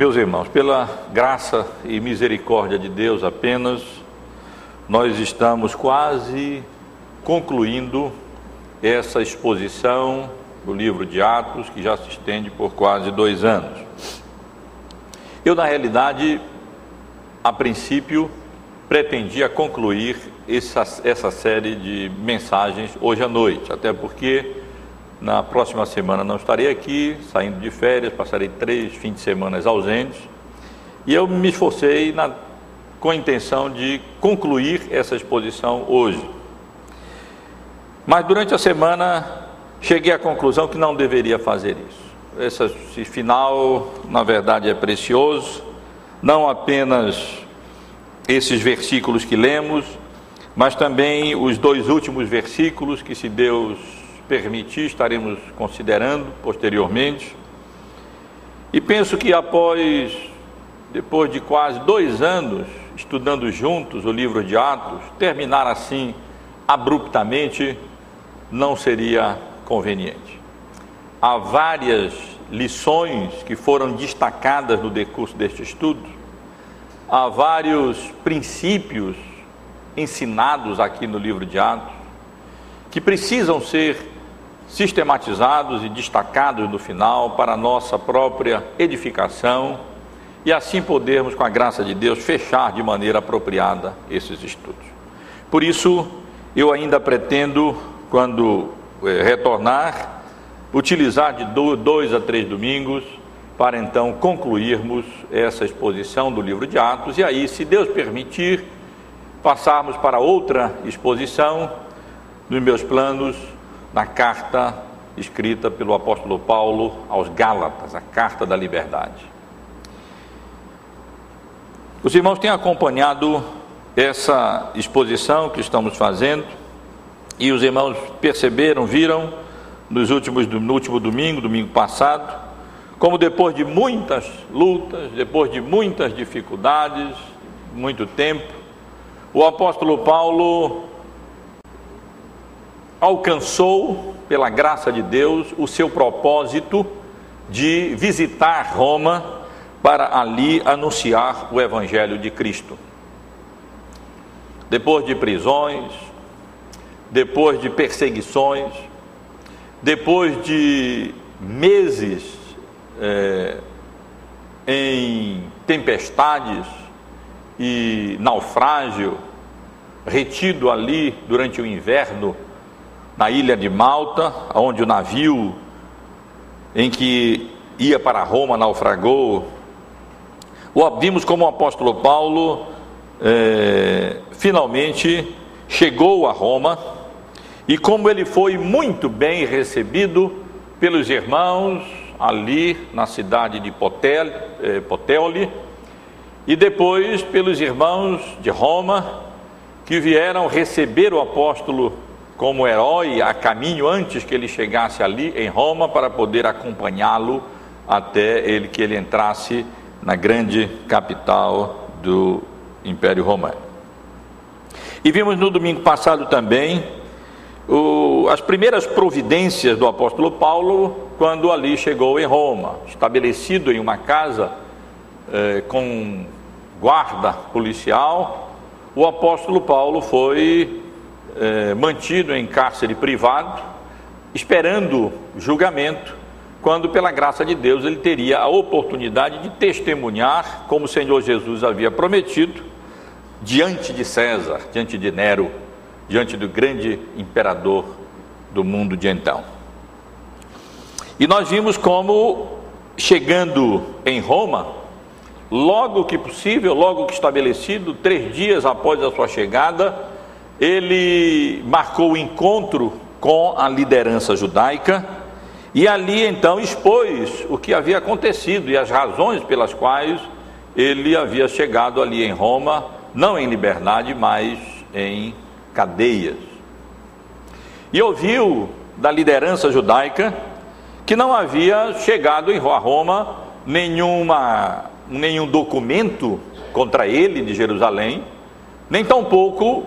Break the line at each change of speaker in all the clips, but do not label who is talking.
Meus irmãos, pela graça e misericórdia de Deus apenas, nós estamos quase concluindo essa exposição do livro de Atos, que já se estende por quase dois anos. Eu, na realidade, a princípio, pretendia concluir essa, essa série de mensagens hoje à noite, até porque na próxima semana não estarei aqui, saindo de férias, passarei três fins de semana ausentes. E eu me esforcei na, com a intenção de concluir essa exposição hoje. Mas durante a semana cheguei à conclusão que não deveria fazer isso. Esse final, na verdade, é precioso, não apenas esses versículos que lemos, mas também os dois últimos versículos que, se Deus permitir, estaremos considerando posteriormente. E penso que após, depois de quase dois anos estudando juntos o livro de Atos, terminar assim abruptamente não seria conveniente. Há várias lições que foram destacadas no decurso deste estudo, há vários princípios ensinados aqui no livro de Atos que precisam ser sistematizados e destacados no final para a nossa própria edificação e assim podermos, com a graça de Deus, fechar de maneira apropriada esses estudos. Por isso, eu ainda pretendo, quando eh, retornar, utilizar de dois a três domingos para então concluirmos essa exposição do livro de Atos e aí, se Deus permitir, passarmos para outra exposição nos meus planos na carta escrita pelo apóstolo Paulo aos Gálatas, a carta da liberdade. Os irmãos têm acompanhado essa exposição que estamos fazendo e os irmãos perceberam, viram nos últimos, no último domingo, domingo passado, como depois de muitas lutas, depois de muitas dificuldades, muito tempo, o apóstolo Paulo alcançou, pela graça de Deus, o seu propósito de visitar Roma para ali anunciar o Evangelho de Cristo. Depois de prisões, depois de perseguições, depois de meses é, em tempestades e naufrágio, retido ali durante o inverno na ilha de Malta, onde o navio em que ia para Roma naufragou. O vimos como o apóstolo Paulo é, finalmente chegou a Roma e como ele foi muito bem recebido pelos irmãos ali na cidade de Potel, é, Poteoli e depois pelos irmãos de Roma que vieram receber o apóstolo como herói a caminho antes que ele chegasse ali em Roma para poder acompanhá-lo até ele que ele entrasse na grande capital do Império Romano. E vimos no domingo passado também o, as primeiras providências do apóstolo Paulo quando ali chegou em Roma, estabelecido em uma casa eh, com guarda policial. O apóstolo Paulo foi é, mantido em cárcere privado, esperando julgamento, quando, pela graça de Deus, ele teria a oportunidade de testemunhar, como o Senhor Jesus havia prometido, diante de César, diante de Nero, diante do grande imperador do mundo de então. E nós vimos como, chegando em Roma, logo que possível, logo que estabelecido, três dias após a sua chegada, ele marcou o encontro com a liderança judaica e ali então expôs o que havia acontecido e as razões pelas quais ele havia chegado ali em Roma, não em liberdade, mas em cadeias. E ouviu da liderança judaica que não havia chegado em Roma nenhuma, nenhum documento contra ele de Jerusalém, nem tampouco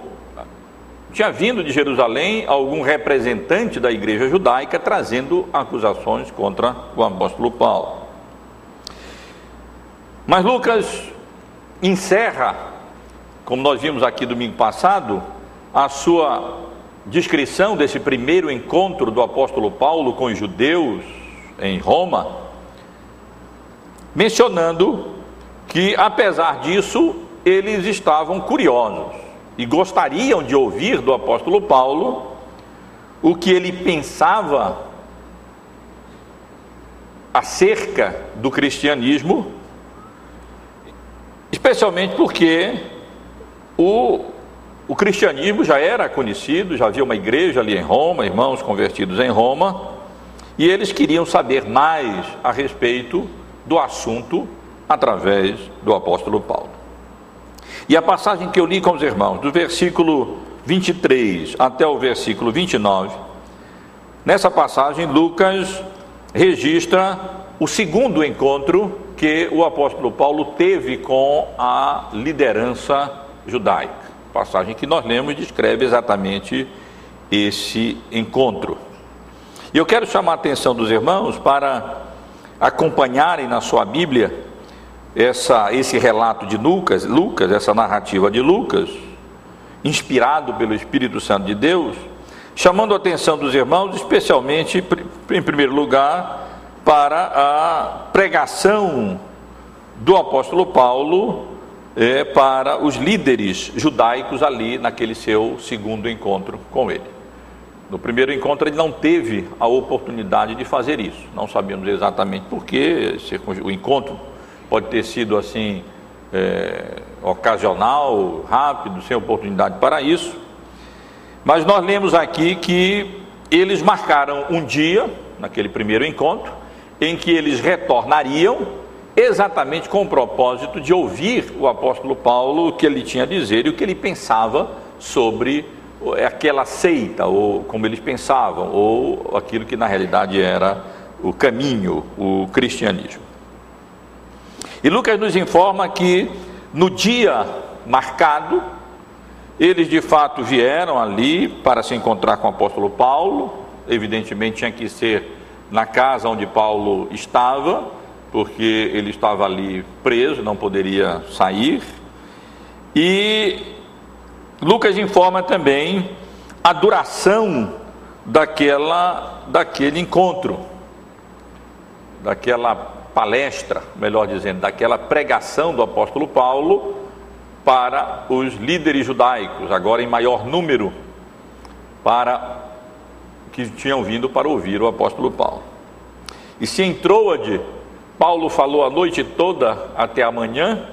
tinha vindo de Jerusalém algum representante da igreja judaica trazendo acusações contra o apóstolo Paulo. Mas Lucas encerra, como nós vimos aqui domingo passado, a sua descrição desse primeiro encontro do apóstolo Paulo com os judeus em Roma, mencionando que, apesar disso, eles estavam curiosos e gostariam de ouvir do apóstolo Paulo o que ele pensava acerca do cristianismo, especialmente porque o, o cristianismo já era conhecido, já havia uma igreja ali em Roma, irmãos convertidos em Roma, e eles queriam saber mais a respeito do assunto através do apóstolo Paulo. E a passagem que eu li com os irmãos, do versículo 23 até o versículo 29, nessa passagem Lucas registra o segundo encontro que o apóstolo Paulo teve com a liderança judaica. A passagem que nós lemos descreve exatamente esse encontro. E eu quero chamar a atenção dos irmãos para acompanharem na sua Bíblia essa, esse relato de Lucas, Lucas, essa narrativa de Lucas, inspirado pelo Espírito Santo de Deus, chamando a atenção dos irmãos, especialmente, em primeiro lugar, para a pregação do apóstolo Paulo é, para os líderes judaicos ali naquele seu segundo encontro com ele. No primeiro encontro ele não teve a oportunidade de fazer isso. Não sabemos exatamente porquê, o encontro pode ter sido assim é, ocasional, rápido, sem oportunidade para isso. Mas nós lemos aqui que eles marcaram um dia, naquele primeiro encontro, em que eles retornariam exatamente com o propósito de ouvir o apóstolo Paulo o que ele tinha a dizer e o que ele pensava sobre aquela seita, ou como eles pensavam, ou aquilo que na realidade era o caminho, o cristianismo. E Lucas nos informa que no dia marcado, eles de fato vieram ali para se encontrar com o apóstolo Paulo, evidentemente tinha que ser na casa onde Paulo estava, porque ele estava ali preso, não poderia sair. E Lucas informa também a duração daquela, daquele encontro, daquela palestra, melhor dizendo, daquela pregação do apóstolo Paulo para os líderes judaicos, agora em maior número, para que tinham vindo para ouvir o apóstolo Paulo. E se em Troade, Paulo falou a noite toda até amanhã,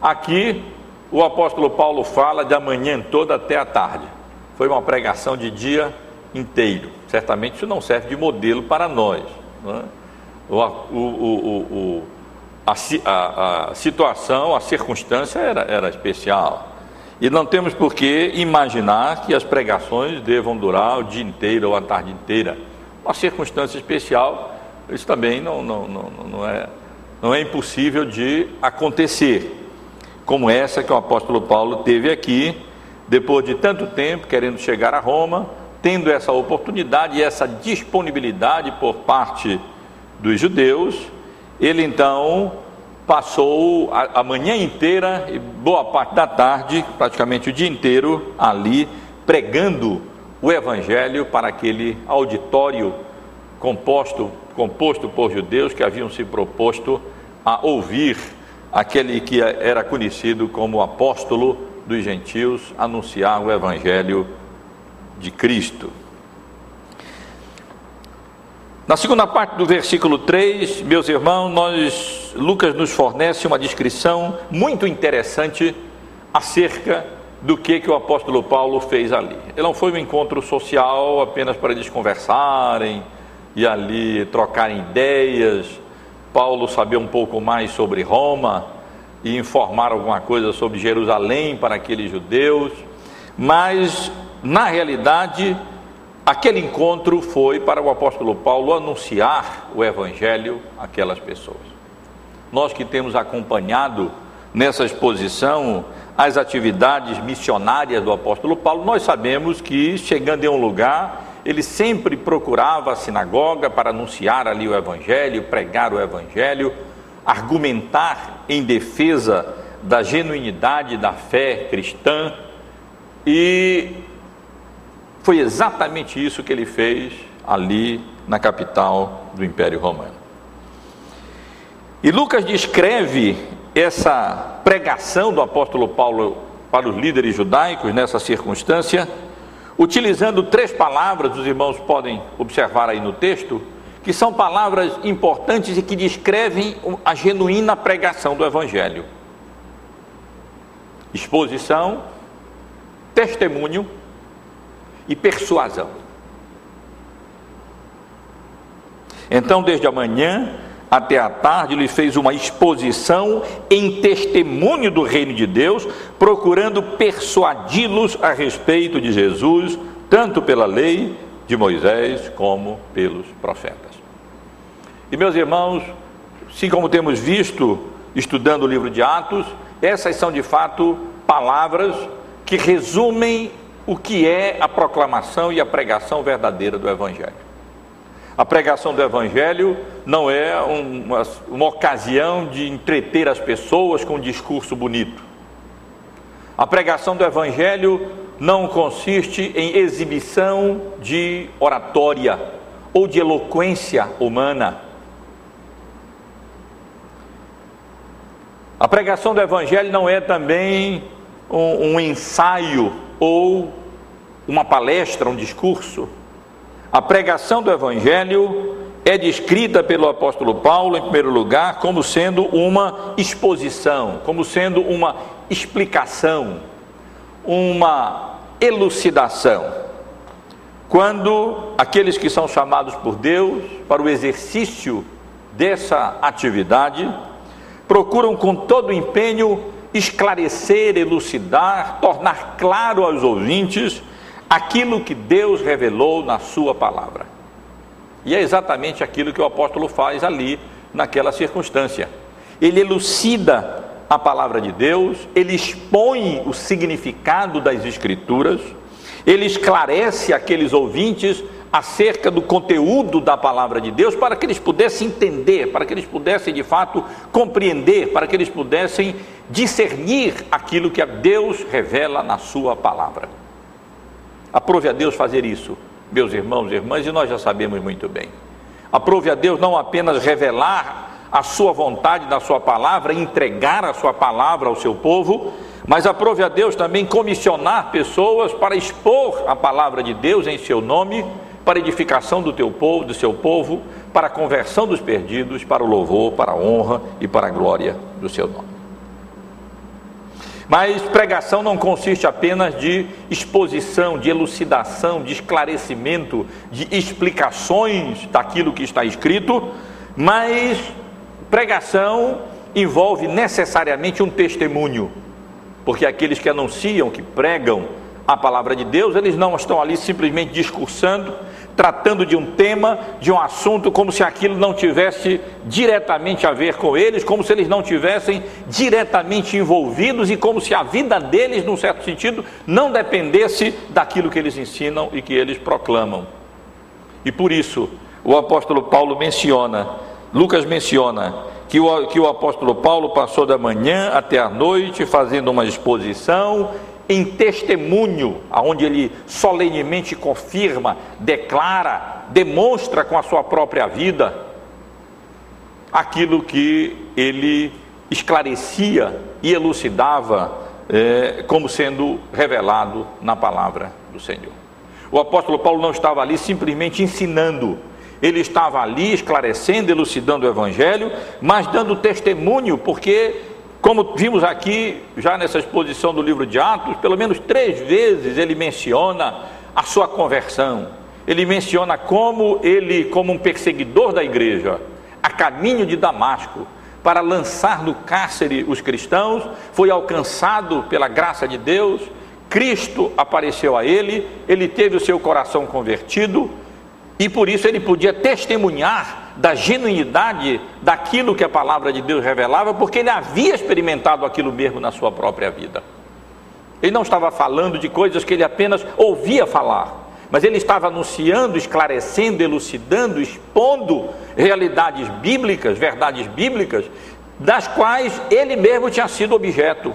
aqui o apóstolo Paulo fala de amanhã toda até a tarde. Foi uma pregação de dia inteiro. Certamente isso não serve de modelo para nós. Não é? O, o, o, a, a, a, situação, a circunstância era, era especial. E não temos por que imaginar que as pregações devam durar o dia inteiro ou a tarde inteira. Uma circunstância especial, isso também não, não, não, não, é, não é impossível de acontecer, como essa que o apóstolo Paulo teve aqui, depois de tanto tempo querendo chegar a Roma, tendo essa oportunidade e essa disponibilidade por parte dos judeus, ele então passou a, a manhã inteira e boa parte da tarde, praticamente o dia inteiro, ali pregando o evangelho para aquele auditório composto, composto por judeus que haviam se proposto a ouvir aquele que era conhecido como apóstolo dos gentios anunciar o evangelho de Cristo. Na segunda parte do versículo 3, meus irmãos, nós, Lucas nos fornece uma descrição muito interessante acerca do que, que o apóstolo Paulo fez ali. Ele não foi um encontro social apenas para eles conversarem e ali trocarem ideias, Paulo saber um pouco mais sobre Roma e informar alguma coisa sobre Jerusalém para aqueles judeus, mas na realidade Aquele encontro foi para o apóstolo Paulo anunciar o evangelho àquelas pessoas. Nós que temos acompanhado nessa exposição as atividades missionárias do apóstolo Paulo, nós sabemos que chegando em um lugar, ele sempre procurava a sinagoga para anunciar ali o evangelho, pregar o evangelho, argumentar em defesa da genuinidade da fé cristã e foi exatamente isso que ele fez ali na capital do Império Romano. E Lucas descreve essa pregação do apóstolo Paulo para os líderes judaicos nessa circunstância, utilizando três palavras, os irmãos podem observar aí no texto, que são palavras importantes e que descrevem a genuína pregação do Evangelho: exposição, testemunho e persuasão. Então, desde amanhã até a tarde, ele fez uma exposição em testemunho do reino de Deus, procurando persuadi-los a respeito de Jesus, tanto pela lei de Moisés como pelos profetas. E meus irmãos, assim como temos visto estudando o livro de Atos, essas são de fato palavras que resumem o que é a proclamação e a pregação verdadeira do Evangelho. A pregação do Evangelho não é uma, uma ocasião de entreter as pessoas com um discurso bonito. A pregação do Evangelho não consiste em exibição de oratória ou de eloquência humana. A pregação do Evangelho não é também um, um ensaio ou uma palestra, um discurso. A pregação do Evangelho é descrita pelo apóstolo Paulo, em primeiro lugar, como sendo uma exposição, como sendo uma explicação, uma elucidação. Quando aqueles que são chamados por Deus para o exercício dessa atividade procuram com todo empenho esclarecer, elucidar, tornar claro aos ouvintes aquilo que Deus revelou na Sua palavra. E é exatamente aquilo que o apóstolo faz ali, naquela circunstância. Ele elucida a palavra de Deus, ele expõe o significado das Escrituras, ele esclarece aqueles ouvintes acerca do conteúdo da palavra de Deus para que eles pudessem entender, para que eles pudessem de fato compreender, para que eles pudessem discernir aquilo que Deus revela na Sua palavra. Aprove a Deus fazer isso, meus irmãos e irmãs, e nós já sabemos muito bem. Aprove a Deus não apenas revelar a sua vontade na sua palavra, entregar a sua palavra ao seu povo, mas aprove a Deus também comissionar pessoas para expor a palavra de Deus em seu nome, para edificação do teu povo, do seu povo, para a conversão dos perdidos, para o louvor, para a honra e para a glória do seu nome. Mas pregação não consiste apenas de exposição, de elucidação, de esclarecimento, de explicações daquilo que está escrito, mas pregação envolve necessariamente um testemunho, porque aqueles que anunciam, que pregam a palavra de Deus, eles não estão ali simplesmente discursando, tratando de um tema, de um assunto, como se aquilo não tivesse diretamente a ver com eles, como se eles não tivessem diretamente envolvidos e como se a vida deles, num certo sentido, não dependesse daquilo que eles ensinam e que eles proclamam. E por isso, o apóstolo Paulo menciona, Lucas menciona, que o, que o apóstolo Paulo passou da manhã até a noite fazendo uma exposição em testemunho, aonde ele solenemente confirma, declara, demonstra com a sua própria vida aquilo que ele esclarecia e elucidava é, como sendo revelado na palavra do Senhor. O apóstolo Paulo não estava ali simplesmente ensinando, ele estava ali esclarecendo, elucidando o evangelho, mas dando testemunho, porque como vimos aqui, já nessa exposição do livro de Atos, pelo menos três vezes ele menciona a sua conversão. Ele menciona como ele, como um perseguidor da igreja, a caminho de Damasco, para lançar no cárcere os cristãos, foi alcançado pela graça de Deus, Cristo apareceu a ele, ele teve o seu coração convertido, e por isso ele podia testemunhar da genuinidade daquilo que a palavra de Deus revelava, porque ele havia experimentado aquilo mesmo na sua própria vida. Ele não estava falando de coisas que ele apenas ouvia falar, mas ele estava anunciando, esclarecendo, elucidando, expondo realidades bíblicas, verdades bíblicas, das quais ele mesmo tinha sido objeto.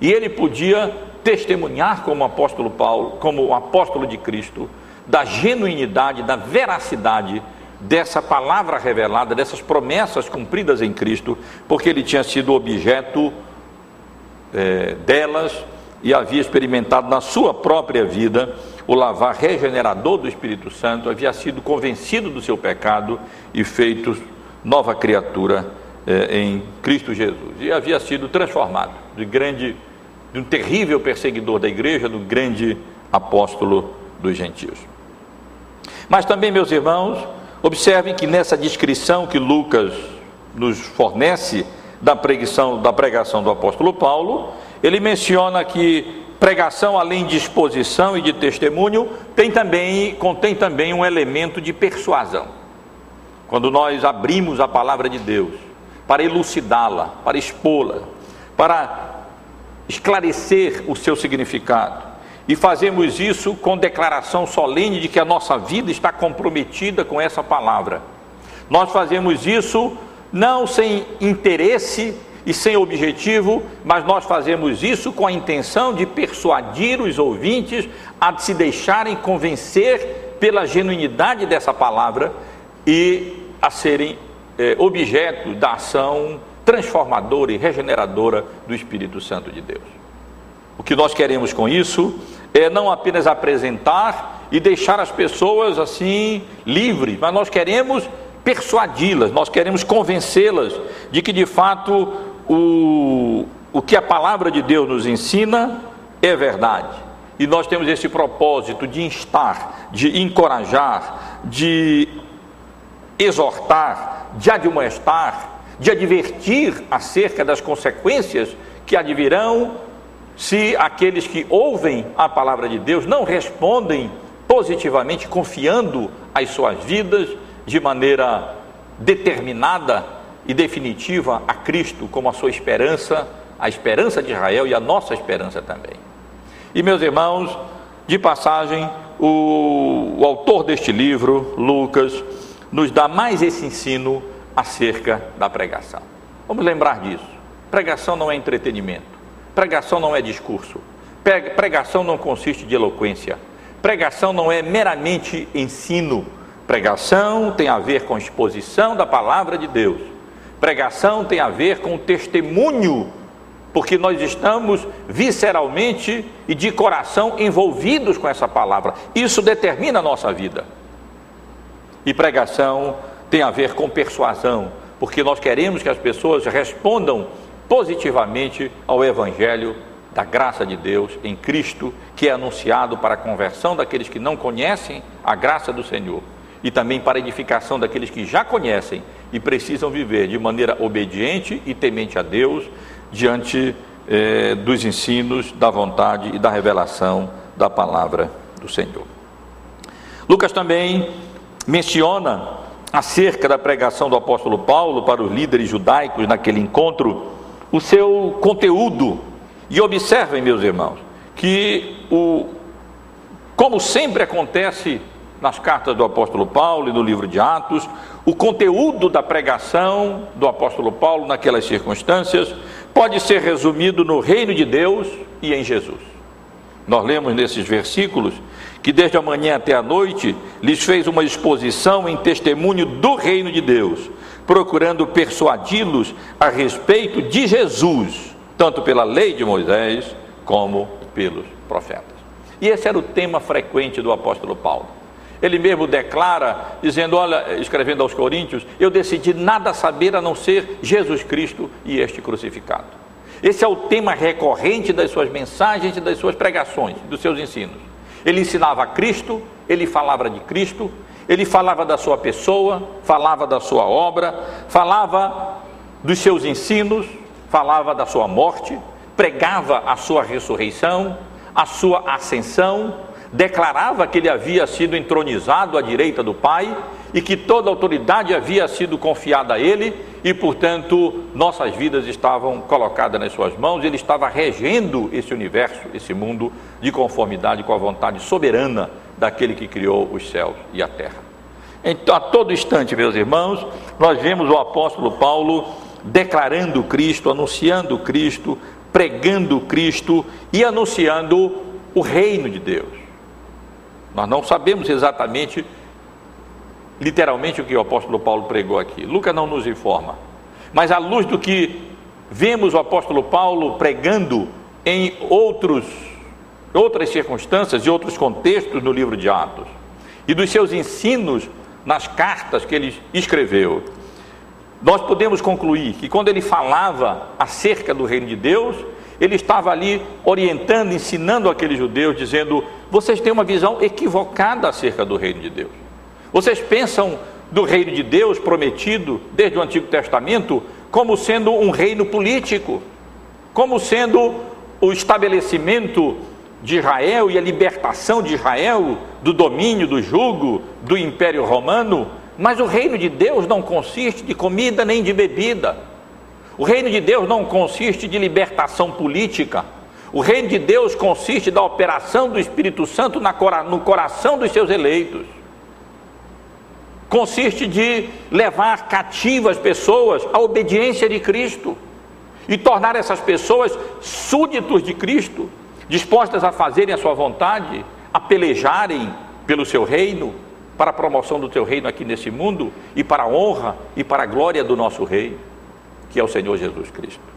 E ele podia testemunhar como apóstolo Paulo, como apóstolo de Cristo, da genuinidade, da veracidade dessa palavra revelada, dessas promessas cumpridas em Cristo, porque ele tinha sido objeto é, delas e havia experimentado na sua própria vida o lavar regenerador do Espírito Santo, havia sido convencido do seu pecado e feito nova criatura é, em Cristo Jesus. E havia sido transformado de grande, de um terrível perseguidor da igreja, do grande apóstolo dos gentios. Mas também, meus irmãos, observem que nessa descrição que Lucas nos fornece da pregação, da pregação do apóstolo Paulo, ele menciona que pregação, além de exposição e de testemunho, tem também, contém também um elemento de persuasão. Quando nós abrimos a palavra de Deus para elucidá-la, para expô-la, para esclarecer o seu significado, e fazemos isso com declaração solene de que a nossa vida está comprometida com essa palavra. Nós fazemos isso não sem interesse e sem objetivo, mas nós fazemos isso com a intenção de persuadir os ouvintes a se deixarem convencer pela genuinidade dessa palavra e a serem é, objeto da ação transformadora e regeneradora do Espírito Santo de Deus. O que nós queremos com isso é não apenas apresentar e deixar as pessoas assim livres, mas nós queremos persuadi-las, nós queremos convencê-las de que de fato o, o que a palavra de Deus nos ensina é verdade. E nós temos esse propósito de instar, de encorajar, de exortar, de admoestar, de advertir acerca das consequências que advirão se aqueles que ouvem a palavra de Deus não respondem positivamente, confiando as suas vidas de maneira determinada e definitiva a Cristo como a sua esperança, a esperança de Israel e a nossa esperança também. E meus irmãos, de passagem, o, o autor deste livro, Lucas, nos dá mais esse ensino acerca da pregação. Vamos lembrar disso. Pregação não é entretenimento. Pregação não é discurso. Pregação não consiste de eloquência. Pregação não é meramente ensino. Pregação tem a ver com exposição da palavra de Deus. Pregação tem a ver com testemunho, porque nós estamos visceralmente e de coração envolvidos com essa palavra. Isso determina a nossa vida. E pregação tem a ver com persuasão, porque nós queremos que as pessoas respondam positivamente ao Evangelho da graça de Deus em Cristo, que é anunciado para a conversão daqueles que não conhecem a graça do Senhor e também para a edificação daqueles que já conhecem e precisam viver de maneira obediente e temente a Deus diante eh, dos ensinos, da vontade e da revelação da palavra do Senhor. Lucas também menciona acerca da pregação do apóstolo Paulo para os líderes judaicos naquele encontro o seu conteúdo. E observem, meus irmãos, que o como sempre acontece nas cartas do apóstolo Paulo e no livro de Atos, o conteúdo da pregação do apóstolo Paulo naquelas circunstâncias pode ser resumido no reino de Deus e em Jesus. Nós lemos nesses versículos que desde a manhã até a noite lhes fez uma exposição em testemunho do reino de Deus, procurando persuadi-los a respeito de Jesus, tanto pela lei de Moisés como pelos profetas. E esse era o tema frequente do apóstolo Paulo. Ele mesmo declara, dizendo: Olha, escrevendo aos Coríntios, eu decidi nada saber a não ser Jesus Cristo e este crucificado. Esse é o tema recorrente das suas mensagens e das suas pregações, dos seus ensinos. Ele ensinava a Cristo, ele falava de Cristo, ele falava da sua pessoa, falava da sua obra, falava dos seus ensinos, falava da sua morte, pregava a sua ressurreição, a sua ascensão, declarava que ele havia sido entronizado à direita do Pai e que toda autoridade havia sido confiada a ele e, portanto, nossas vidas estavam colocadas nas suas mãos, ele estava regendo esse universo, esse mundo, de conformidade com a vontade soberana daquele que criou os céus e a terra. Então, a todo instante, meus irmãos, nós vemos o apóstolo Paulo declarando Cristo, anunciando Cristo, pregando Cristo e anunciando o reino de Deus. Nós não sabemos exatamente, literalmente, o que o apóstolo Paulo pregou aqui. Lucas não nos informa. Mas à luz do que vemos o apóstolo Paulo pregando em outros, outras circunstâncias e outros contextos no livro de Atos, e dos seus ensinos nas cartas que ele escreveu, nós podemos concluir que quando ele falava acerca do reino de Deus, ele estava ali orientando, ensinando aqueles judeus, dizendo: vocês têm uma visão equivocada acerca do reino de Deus. Vocês pensam do reino de Deus prometido desde o Antigo Testamento como sendo um reino político, como sendo o estabelecimento de Israel e a libertação de Israel do domínio, do jugo do Império Romano, mas o reino de Deus não consiste de comida nem de bebida. O reino de Deus não consiste de libertação política. O reino de Deus consiste da operação do Espírito Santo no coração dos seus eleitos. Consiste de levar cativas pessoas à obediência de Cristo e tornar essas pessoas súditos de Cristo, dispostas a fazerem a sua vontade, a pelejarem pelo seu reino, para a promoção do teu reino aqui nesse mundo e para a honra e para a glória do nosso rei, que é o Senhor Jesus Cristo.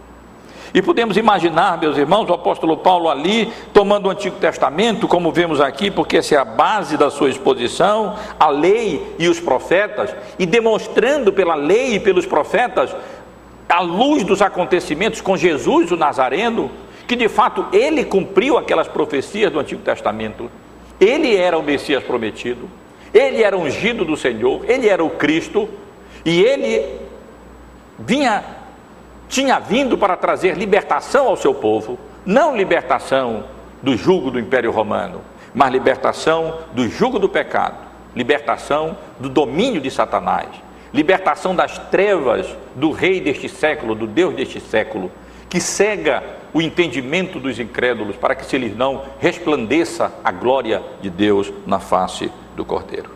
E podemos imaginar, meus irmãos, o apóstolo Paulo ali, tomando o Antigo Testamento, como vemos aqui, porque essa é a base da sua exposição, a lei e os profetas, e demonstrando pela lei e pelos profetas, à luz dos acontecimentos com Jesus, o Nazareno, que de fato ele cumpriu aquelas profecias do Antigo Testamento. Ele era o Messias prometido, ele era ungido do Senhor, ele era o Cristo, e ele vinha, tinha vindo para trazer libertação ao seu povo, não libertação do jugo do Império Romano, mas libertação do jugo do pecado, libertação do domínio de Satanás, libertação das trevas do rei deste século, do Deus deste século, que cega o entendimento dos incrédulos, para que se lhes não resplandeça a glória de Deus na face do Cordeiro.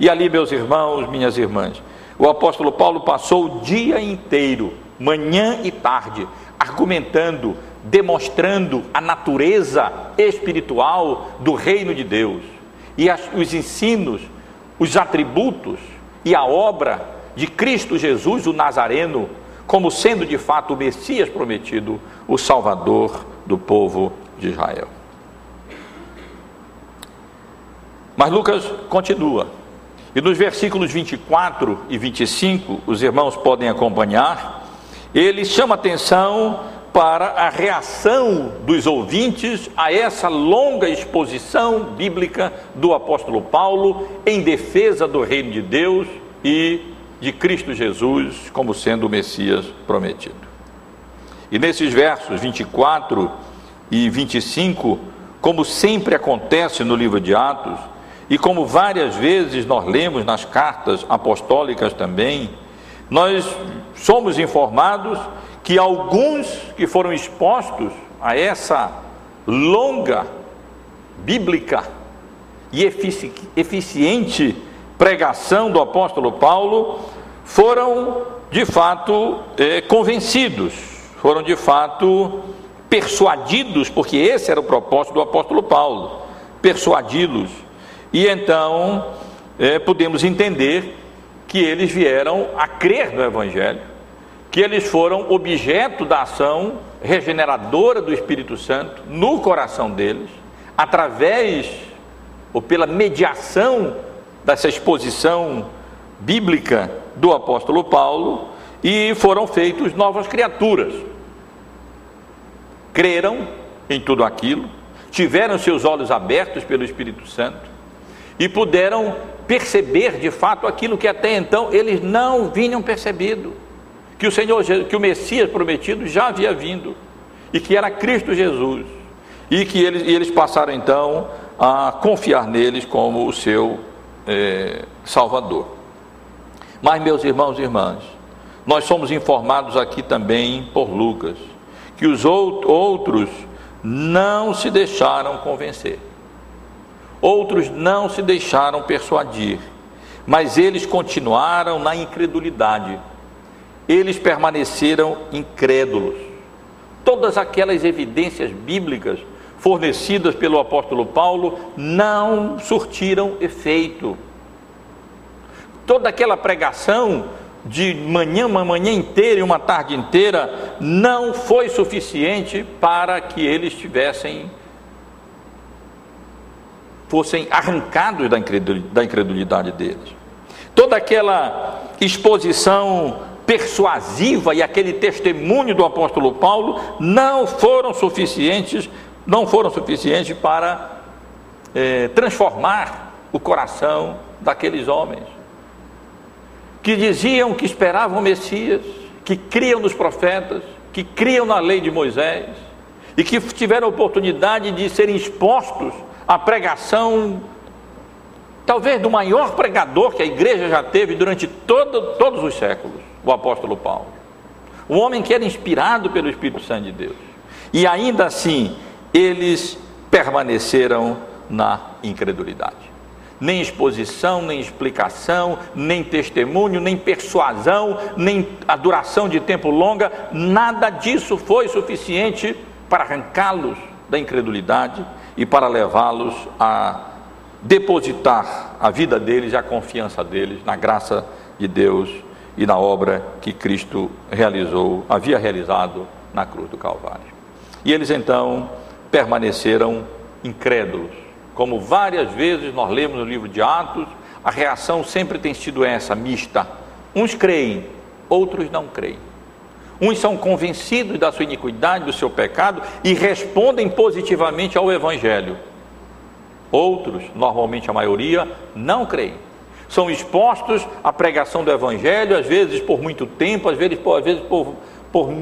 E ali, meus irmãos, minhas irmãs, o apóstolo Paulo passou o dia inteiro, manhã e tarde, argumentando, demonstrando a natureza espiritual do reino de Deus e as, os ensinos, os atributos e a obra de Cristo Jesus, o Nazareno, como sendo de fato o Messias prometido, o Salvador do povo de Israel. Mas Lucas continua. E nos versículos 24 e 25, os irmãos podem acompanhar, ele chama atenção para a reação dos ouvintes a essa longa exposição bíblica do apóstolo Paulo em defesa do reino de Deus e de Cristo Jesus como sendo o Messias prometido. E nesses versos 24 e 25, como sempre acontece no livro de Atos, e como várias vezes nós lemos nas cartas apostólicas também, nós somos informados que alguns que foram expostos a essa longa, bíblica e efici eficiente pregação do apóstolo Paulo foram de fato é, convencidos, foram de fato persuadidos, porque esse era o propósito do apóstolo Paulo, persuadi-los. E então é, podemos entender que eles vieram a crer no Evangelho, que eles foram objeto da ação regeneradora do Espírito Santo no coração deles, através ou pela mediação dessa exposição bíblica do apóstolo Paulo, e foram feitos novas criaturas. Creram em tudo aquilo, tiveram seus olhos abertos pelo Espírito Santo, e puderam perceber de fato aquilo que até então eles não vinham percebido, que o Senhor, que o Messias prometido já havia vindo e que era Cristo Jesus e que eles, e eles passaram então a confiar neles como o seu é, Salvador. Mas meus irmãos e irmãs, nós somos informados aqui também por Lucas que os outros não se deixaram convencer. Outros não se deixaram persuadir, mas eles continuaram na incredulidade. eles permaneceram incrédulos. Todas aquelas evidências bíblicas fornecidas pelo apóstolo Paulo não surtiram efeito. Toda aquela pregação de manhã, uma manhã inteira e uma tarde inteira não foi suficiente para que eles tivessem fossem arrancados da incredulidade deles. Toda aquela exposição persuasiva e aquele testemunho do apóstolo Paulo não foram suficientes, não foram suficientes para é, transformar o coração daqueles homens que diziam que esperavam o Messias, que criam nos profetas, que criam na lei de Moisés e que tiveram a oportunidade de serem expostos à pregação talvez do maior pregador que a igreja já teve durante todo, todos os séculos, o apóstolo Paulo. Um homem que era inspirado pelo Espírito Santo de Deus. E ainda assim, eles permaneceram na incredulidade. Nem exposição, nem explicação, nem testemunho, nem persuasão, nem a duração de tempo longa, nada disso foi suficiente para arrancá-los da incredulidade e para levá-los a depositar a vida deles e a confiança deles na graça de Deus e na obra que Cristo realizou, havia realizado na cruz do Calvário. E eles então permaneceram incrédulos. Como várias vezes nós lemos no livro de Atos, a reação sempre tem sido essa, mista. Uns creem, outros não creem. Uns são convencidos da sua iniquidade, do seu pecado e respondem positivamente ao Evangelho. Outros, normalmente a maioria, não creem. São expostos à pregação do Evangelho, às vezes por muito tempo, às vezes por, às vezes por, por,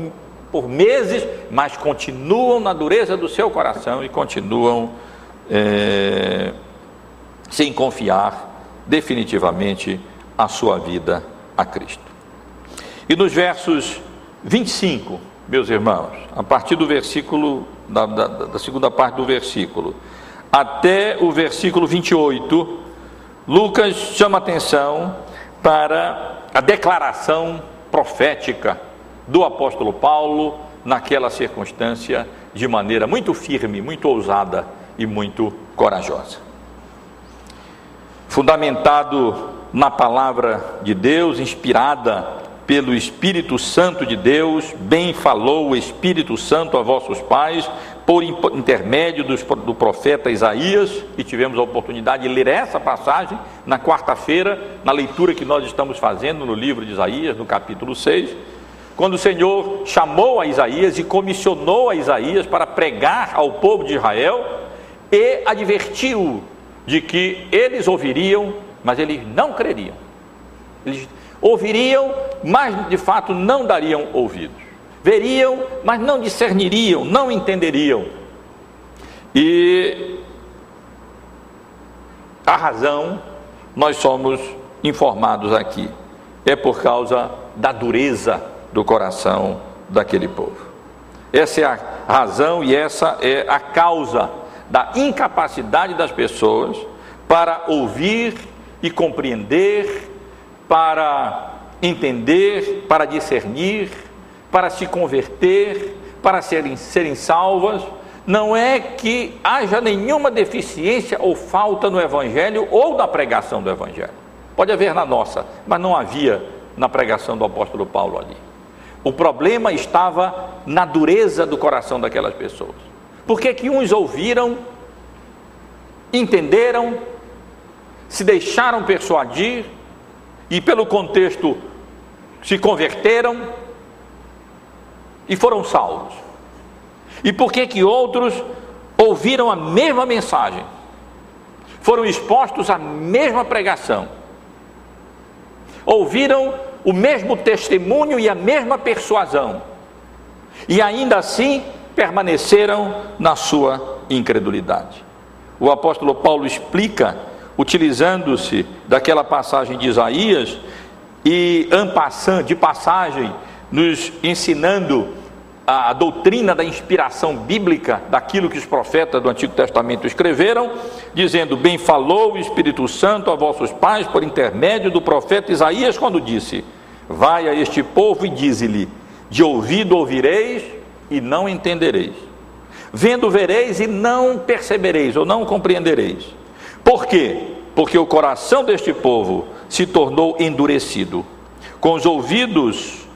por meses, mas continuam na dureza do seu coração e continuam é, sem confiar definitivamente a sua vida a Cristo. E nos versos 25, meus irmãos, a partir do versículo, da, da, da segunda parte do versículo, até o versículo 28, Lucas chama atenção para a declaração profética do apóstolo Paulo naquela circunstância de maneira muito firme, muito ousada e muito corajosa. Fundamentado na palavra de Deus, inspirada pelo Espírito Santo de Deus, bem falou o Espírito Santo a vossos pais, por intermédio do profeta Isaías, e tivemos a oportunidade de ler essa passagem na quarta-feira, na leitura que nós estamos fazendo no livro de Isaías, no capítulo 6, quando o Senhor chamou a Isaías e comissionou a Isaías para pregar ao povo de Israel e advertiu de que eles ouviriam, mas eles não creriam. Eles ouviriam, mas de fato não dariam ouvidos. Veriam, mas não discerniriam, não entenderiam. E a razão, nós somos informados aqui, é por causa da dureza do coração daquele povo. Essa é a razão e essa é a causa da incapacidade das pessoas para ouvir e compreender para entender, para discernir, para se converter, para serem, serem salvas. Não é que haja nenhuma deficiência ou falta no Evangelho ou na pregação do Evangelho. Pode haver na nossa, mas não havia na pregação do apóstolo Paulo ali. O problema estava na dureza do coração daquelas pessoas. Porque que uns ouviram, entenderam, se deixaram persuadir, e pelo contexto se converteram e foram salvos. E por que que outros ouviram a mesma mensagem? Foram expostos à mesma pregação. Ouviram o mesmo testemunho e a mesma persuasão. E ainda assim permaneceram na sua incredulidade. O apóstolo Paulo explica utilizando-se daquela passagem de Isaías e de passagem, nos ensinando a doutrina da inspiração bíblica daquilo que os profetas do Antigo Testamento escreveram, dizendo: Bem falou o Espírito Santo a vossos pais por intermédio do profeta Isaías, quando disse: Vai a este povo e dize-lhe: De ouvido ouvireis e não entendereis. Vendo vereis e não percebereis ou não compreendereis. Por quê? Porque o coração deste povo se tornou endurecido. Com os ouvidos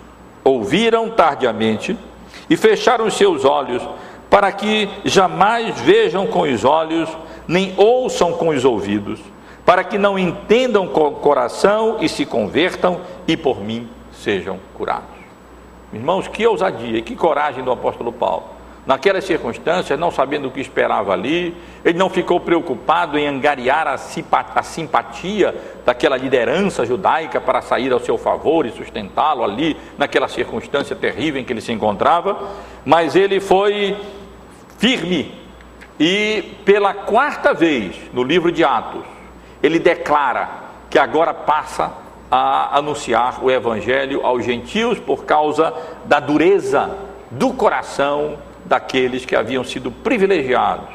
ouviram tardiamente e fecharam os seus olhos, para que jamais vejam com os olhos, nem ouçam com os ouvidos, para que não entendam com o coração e se convertam e por mim sejam curados. Irmãos, que ousadia e que coragem do apóstolo Paulo naquelas circunstâncias, não sabendo o que esperava ali, ele não ficou preocupado em angariar a simpatia daquela liderança judaica para sair ao seu favor e sustentá-lo ali, naquela circunstância terrível em que ele se encontrava, mas ele foi firme. E, pela quarta vez no livro de Atos, ele declara que agora passa a anunciar o evangelho aos gentios por causa da dureza do coração daqueles que haviam sido privilegiados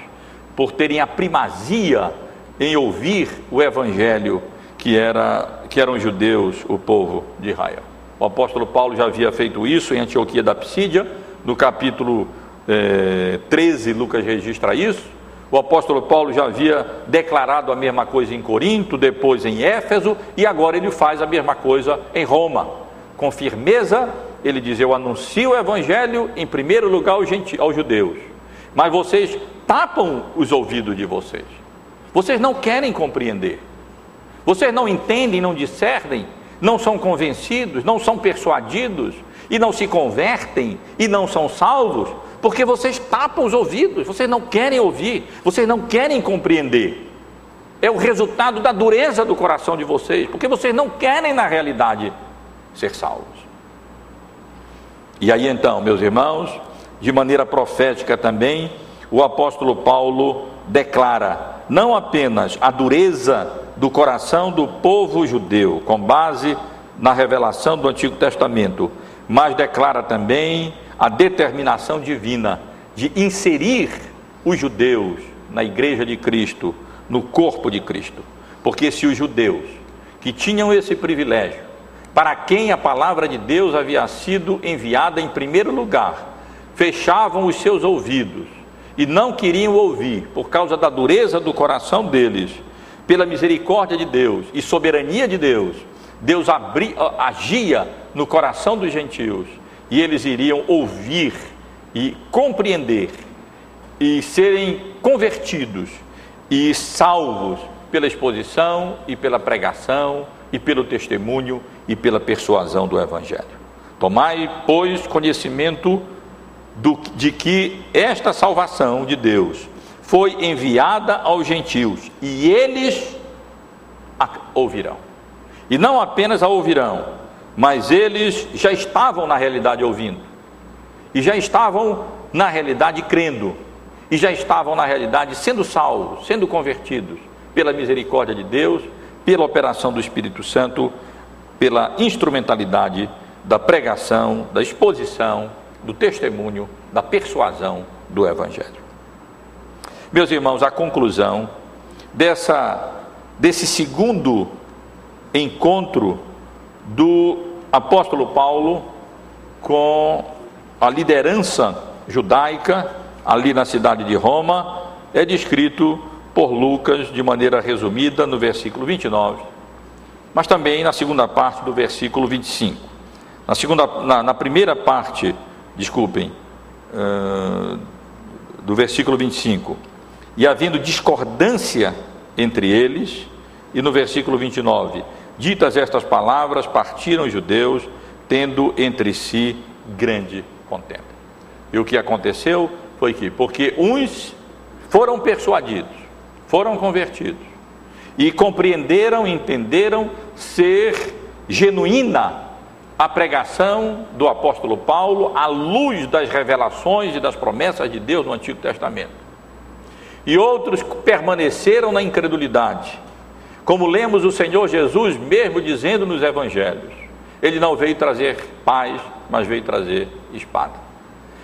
por terem a primazia em ouvir o evangelho que, era, que eram judeus, o povo de Israel. O apóstolo Paulo já havia feito isso em Antioquia da Psídia, no capítulo eh, 13, Lucas registra isso. O apóstolo Paulo já havia declarado a mesma coisa em Corinto, depois em Éfeso, e agora ele faz a mesma coisa em Roma, com firmeza ele diz: Eu anuncio o evangelho em primeiro lugar aos, aos judeus, mas vocês tapam os ouvidos de vocês, vocês não querem compreender, vocês não entendem, não discernem, não são convencidos, não são persuadidos, e não se convertem e não são salvos, porque vocês tapam os ouvidos, vocês não querem ouvir, vocês não querem compreender. É o resultado da dureza do coração de vocês, porque vocês não querem, na realidade, ser salvos. E aí então, meus irmãos, de maneira profética também, o apóstolo Paulo declara não apenas a dureza do coração do povo judeu, com base na revelação do Antigo Testamento, mas declara também a determinação divina de inserir os judeus na igreja de Cristo, no corpo de Cristo. Porque se os judeus que tinham esse privilégio para quem a palavra de Deus havia sido enviada em primeiro lugar, fechavam os seus ouvidos e não queriam ouvir por causa da dureza do coração deles, pela misericórdia de Deus e soberania de Deus, Deus abri, agia no coração dos gentios e eles iriam ouvir e compreender e serem convertidos e salvos pela exposição e pela pregação e pelo testemunho e pela persuasão do Evangelho. Tomai, pois, conhecimento do, de que esta salvação de Deus foi enviada aos gentios e eles a ouvirão. E não apenas a ouvirão, mas eles já estavam na realidade ouvindo, e já estavam na realidade crendo, e já estavam na realidade sendo salvos, sendo convertidos pela misericórdia de Deus pela operação do Espírito Santo, pela instrumentalidade da pregação, da exposição, do testemunho, da persuasão do Evangelho. Meus irmãos, a conclusão dessa, desse segundo encontro do apóstolo Paulo com a liderança judaica ali na cidade de Roma é descrito por Lucas de maneira resumida no versículo 29, mas também na segunda parte do versículo 25. Na, segunda, na, na primeira parte, desculpem, uh, do versículo 25, e havendo discordância entre eles, e no versículo 29, ditas estas palavras, partiram os judeus, tendo entre si grande contenda. E o que aconteceu foi que, porque uns foram persuadidos, foram convertidos e compreenderam, entenderam ser genuína a pregação do apóstolo Paulo à luz das revelações e das promessas de Deus no Antigo Testamento. E outros permaneceram na incredulidade, como lemos o Senhor Jesus mesmo dizendo nos evangelhos: Ele não veio trazer paz, mas veio trazer espada.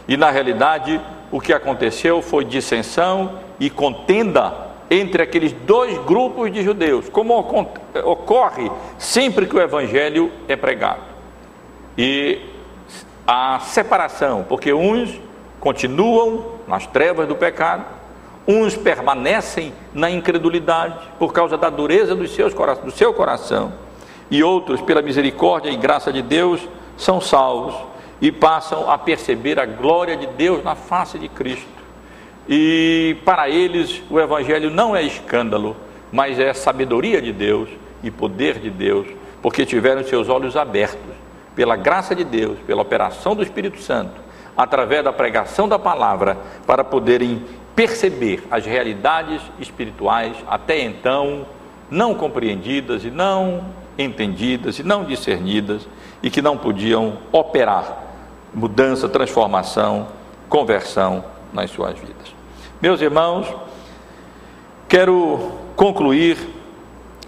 E na realidade, o que aconteceu foi dissensão e contenda entre aqueles dois grupos de judeus, como ocorre sempre que o evangelho é pregado. e a separação, porque uns continuam nas trevas do pecado, uns permanecem na incredulidade por causa da dureza dos seus, do seu coração, e outros, pela misericórdia e graça de Deus, são salvos e passam a perceber a glória de Deus na face de Cristo. E para eles o Evangelho não é escândalo, mas é sabedoria de Deus e poder de Deus, porque tiveram seus olhos abertos pela graça de Deus, pela operação do Espírito Santo, através da pregação da palavra, para poderem perceber as realidades espirituais até então não compreendidas e não entendidas e não discernidas e que não podiam operar mudança, transformação, conversão nas suas vidas. Meus irmãos, quero concluir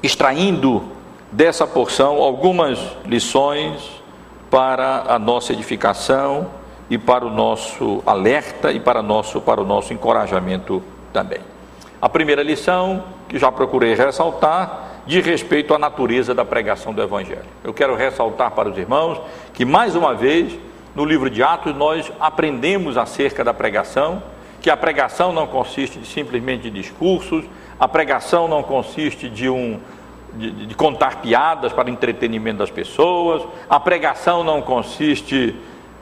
extraindo dessa porção algumas lições para a nossa edificação e para o nosso alerta e para, nosso, para o nosso encorajamento também. A primeira lição, que já procurei ressaltar, de respeito à natureza da pregação do Evangelho. Eu quero ressaltar para os irmãos que, mais uma vez, no livro de Atos, nós aprendemos acerca da pregação, que a pregação não consiste de, simplesmente de discursos, a pregação não consiste de um de, de, contar piadas para entretenimento das pessoas, a pregação não consiste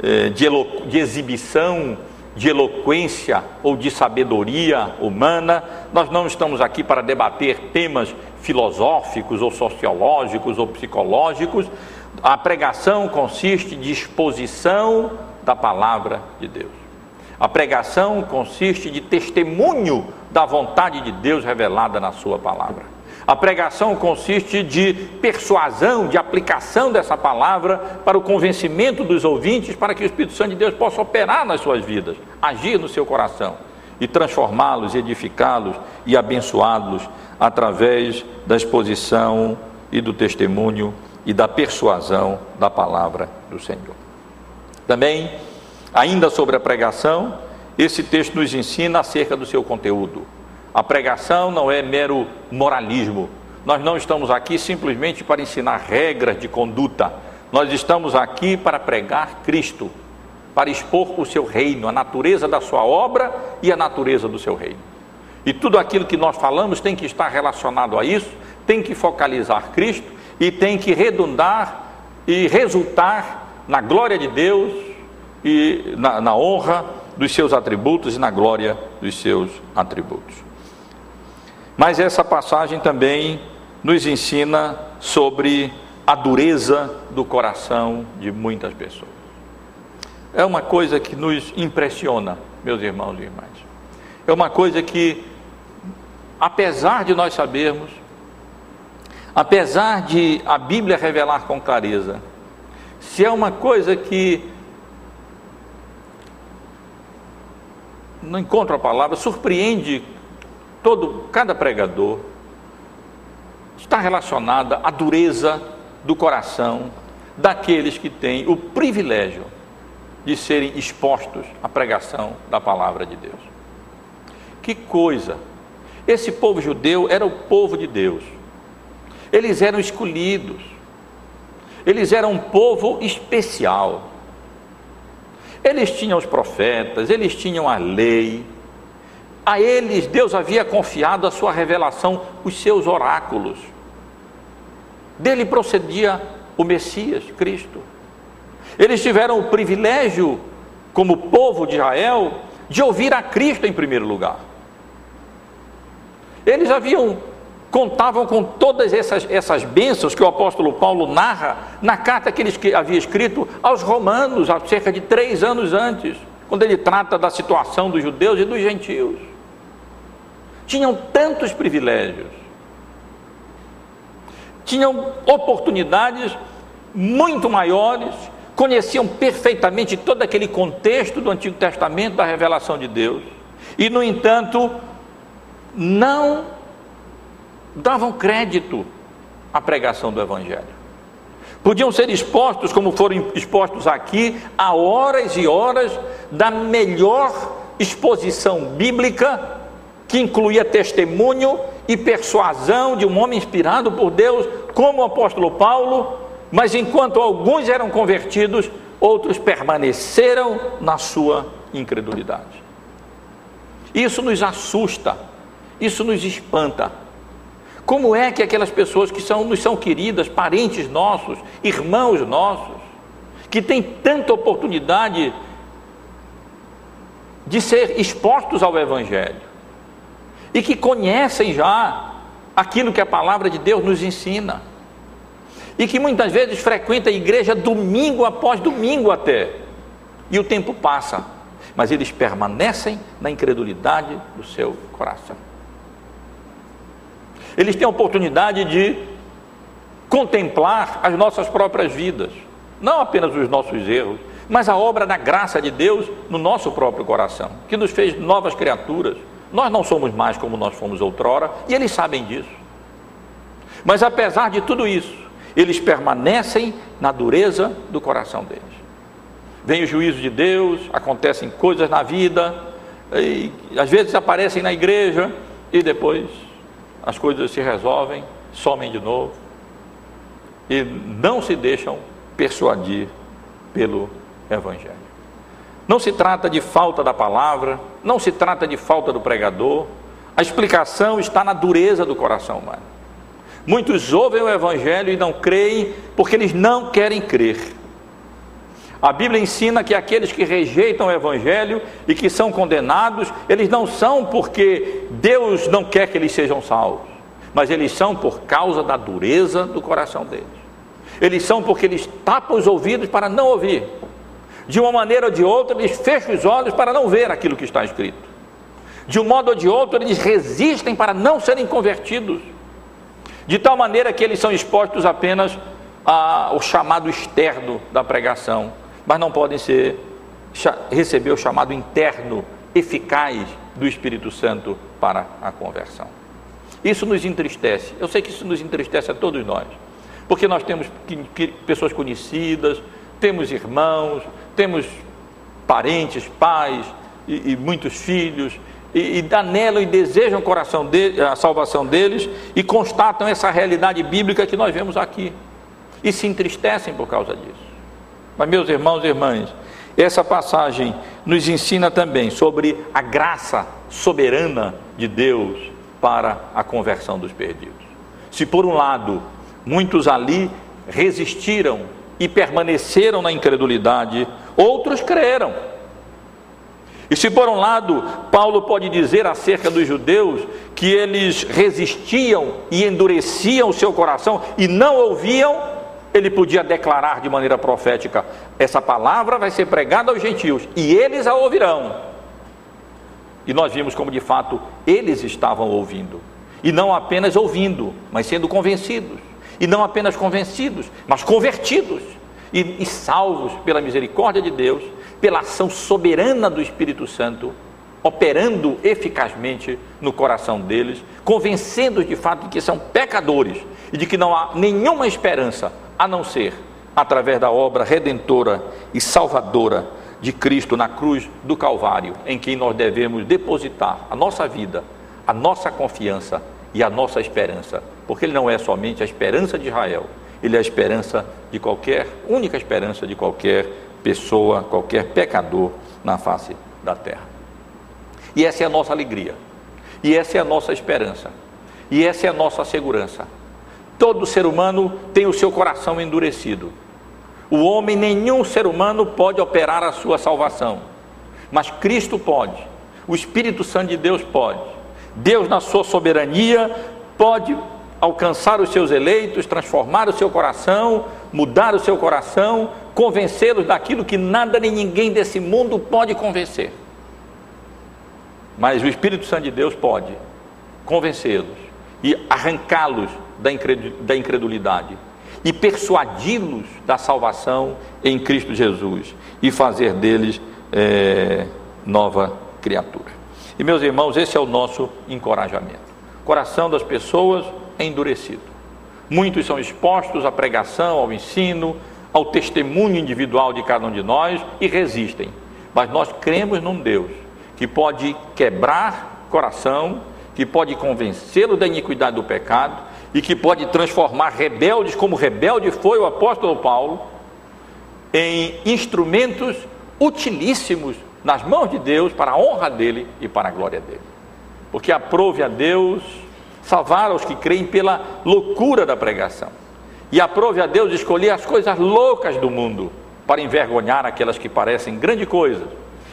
eh, de, de exibição de eloquência ou de sabedoria humana. Nós não estamos aqui para debater temas filosóficos ou sociológicos ou psicológicos. A pregação consiste de exposição da palavra de Deus. A pregação consiste de testemunho da vontade de Deus revelada na Sua palavra. A pregação consiste de persuasão, de aplicação dessa palavra para o convencimento dos ouvintes, para que o Espírito Santo de Deus possa operar nas suas vidas, agir no seu coração e transformá-los, edificá-los e abençoá-los através da exposição e do testemunho e da persuasão da palavra do Senhor. Também, ainda sobre a pregação, esse texto nos ensina acerca do seu conteúdo. A pregação não é mero moralismo. Nós não estamos aqui simplesmente para ensinar regras de conduta. Nós estamos aqui para pregar Cristo, para expor o seu reino, a natureza da sua obra e a natureza do seu reino. E tudo aquilo que nós falamos tem que estar relacionado a isso, tem que focalizar Cristo e tem que redundar e resultar na glória de Deus e na, na honra dos seus atributos e na glória dos seus atributos. Mas essa passagem também nos ensina sobre a dureza do coração de muitas pessoas. É uma coisa que nos impressiona, meus irmãos e irmãs. É uma coisa que, apesar de nós sabermos, apesar de a Bíblia revelar com clareza, se é uma coisa que não encontro a palavra, surpreende todo, cada pregador está relacionada à dureza do coração daqueles que têm o privilégio de serem expostos à pregação da palavra de Deus. Que coisa! Esse povo judeu era o povo de Deus. Eles eram escolhidos. Eles eram um povo especial. Eles tinham os profetas, eles tinham a lei, a eles Deus havia confiado a sua revelação, os seus oráculos. Dele procedia o Messias, Cristo. Eles tiveram o privilégio, como povo de Israel, de ouvir a Cristo em primeiro lugar. Eles haviam contavam com todas essas, essas bênçãos que o apóstolo Paulo narra na carta que ele havia escrito aos romanos, há cerca de três anos antes, quando ele trata da situação dos judeus e dos gentios. Tinham tantos privilégios, tinham oportunidades muito maiores, conheciam perfeitamente todo aquele contexto do Antigo Testamento, da revelação de Deus, e, no entanto, não davam crédito à pregação do Evangelho. Podiam ser expostos, como foram expostos aqui, a horas e horas da melhor exposição bíblica que incluía testemunho e persuasão de um homem inspirado por Deus, como o apóstolo Paulo, Mas enquanto alguns eram convertidos, outros permaneceram na sua incredulidade. Isso nos assusta, isso nos espanta. Como é que aquelas pessoas que são, nos são queridas, parentes nossos, irmãos nossos, que têm tanta oportunidade de ser expostos ao Evangelho e que conhecem já aquilo que a palavra de Deus nos ensina e que muitas vezes frequenta a igreja domingo após domingo até, e o tempo passa, mas eles permanecem na incredulidade do seu coração. Eles têm a oportunidade de contemplar as nossas próprias vidas, não apenas os nossos erros, mas a obra da graça de Deus no nosso próprio coração, que nos fez novas criaturas. Nós não somos mais como nós fomos outrora, e eles sabem disso. Mas apesar de tudo isso, eles permanecem na dureza do coração deles. Vem o juízo de Deus, acontecem coisas na vida, e às vezes aparecem na igreja e depois as coisas se resolvem, somem de novo e não se deixam persuadir pelo Evangelho. Não se trata de falta da palavra, não se trata de falta do pregador, a explicação está na dureza do coração humano. Muitos ouvem o Evangelho e não creem porque eles não querem crer. A Bíblia ensina que aqueles que rejeitam o Evangelho e que são condenados, eles não são porque Deus não quer que eles sejam salvos, mas eles são por causa da dureza do coração deles. Eles são porque eles tapam os ouvidos para não ouvir. De uma maneira ou de outra, eles fecham os olhos para não ver aquilo que está escrito. De um modo ou de outro, eles resistem para não serem convertidos de tal maneira que eles são expostos apenas ao chamado externo da pregação, mas não podem ser receber o chamado interno eficaz do Espírito Santo para a conversão. Isso nos entristece. Eu sei que isso nos entristece a todos nós, porque nós temos pessoas conhecidas, temos irmãos, temos parentes, pais e, e muitos filhos e, e anelam e desejam de, a salvação deles e constatam essa realidade bíblica que nós vemos aqui e se entristecem por causa disso. Mas, meus irmãos e irmãs, essa passagem nos ensina também sobre a graça soberana de Deus para a conversão dos perdidos. Se por um lado muitos ali resistiram e permaneceram na incredulidade, outros creram e se por um lado Paulo pode dizer acerca dos judeus que eles resistiam e endureciam o seu coração e não ouviam, ele podia declarar de maneira profética: essa palavra vai ser pregada aos gentios e eles a ouvirão. E nós vimos como de fato eles estavam ouvindo, e não apenas ouvindo, mas sendo convencidos, e não apenas convencidos, mas convertidos. E, e salvos pela misericórdia de Deus pela ação soberana do Espírito Santo, operando eficazmente no coração deles, convencendo-os de fato de que são pecadores e de que não há nenhuma esperança a não ser através da obra redentora e salvadora de Cristo na cruz do Calvário, em quem nós devemos depositar a nossa vida, a nossa confiança e a nossa esperança, porque Ele não é somente a esperança de Israel, Ele é a esperança de qualquer, única esperança de qualquer pessoa, qualquer pecador na face da terra. E essa é a nossa alegria, e essa é a nossa esperança, e essa é a nossa segurança. Todo ser humano tem o seu coração endurecido. O homem, nenhum ser humano pode operar a sua salvação, mas Cristo pode, o Espírito Santo de Deus pode. Deus, na sua soberania, pode alcançar os seus eleitos, transformar o seu coração, mudar o seu coração, convencê-los daquilo que nada nem ninguém desse mundo pode convencer. Mas o Espírito Santo de Deus pode convencê-los e arrancá-los da incredulidade e persuadi-los da salvação em Cristo Jesus e fazer deles é, nova criatura. E meus irmãos, esse é o nosso encorajamento. Coração das pessoas é endurecido. Muitos são expostos à pregação, ao ensino, ao testemunho individual de cada um de nós e resistem. Mas nós cremos num Deus que pode quebrar coração, que pode convencê-lo da iniquidade do pecado e que pode transformar rebeldes, como rebelde foi o apóstolo Paulo, em instrumentos utilíssimos nas mãos de Deus para a honra dele e para a glória dele. Porque aprove a Deus salvar os que creem pela loucura da pregação. E aprove a Deus escolher as coisas loucas do mundo para envergonhar aquelas que parecem grande coisa.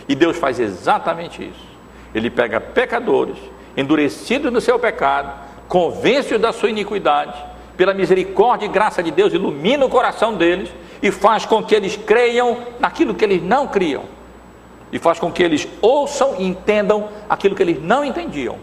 E Deus faz exatamente isso. Ele pega pecadores, endurecidos no seu pecado, convence-os da sua iniquidade, pela misericórdia e graça de Deus, ilumina o coração deles e faz com que eles creiam naquilo que eles não criam. E faz com que eles ouçam e entendam aquilo que eles não entendiam.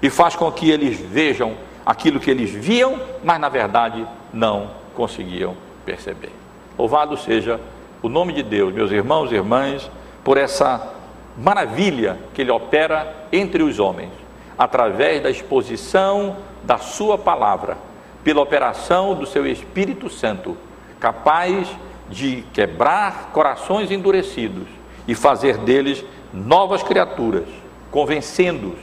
E faz com que eles vejam aquilo que eles viam, mas na verdade não conseguiam perceber. Louvado seja o nome de Deus, meus irmãos e irmãs, por essa maravilha que Ele opera entre os homens, através da exposição da Sua palavra, pela operação do Seu Espírito Santo, capaz de quebrar corações endurecidos e fazer deles novas criaturas, convencendo-os,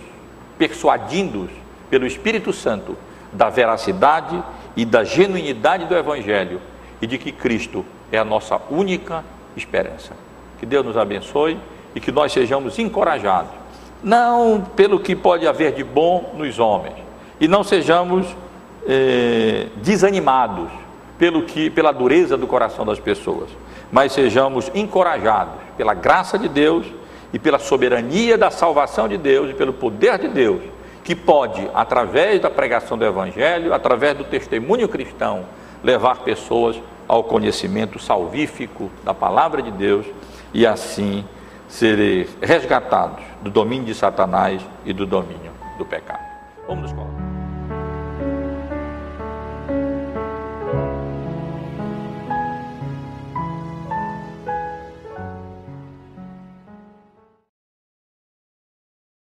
persuadindo-os pelo Espírito Santo da veracidade e da genuinidade do Evangelho e de que Cristo é a nossa única esperança. Que Deus nos abençoe e que nós sejamos encorajados, não pelo que pode haver de bom nos homens, e não sejamos eh, desanimados pelo que, pela dureza do coração das pessoas, mas sejamos encorajados pela graça de Deus e pela soberania da salvação de Deus e pelo poder de Deus, que pode, através da pregação do Evangelho, através do testemunho cristão, levar pessoas ao conhecimento salvífico da palavra de Deus e assim serem resgatados do domínio de Satanás e do domínio do pecado. Vamos nos colocar.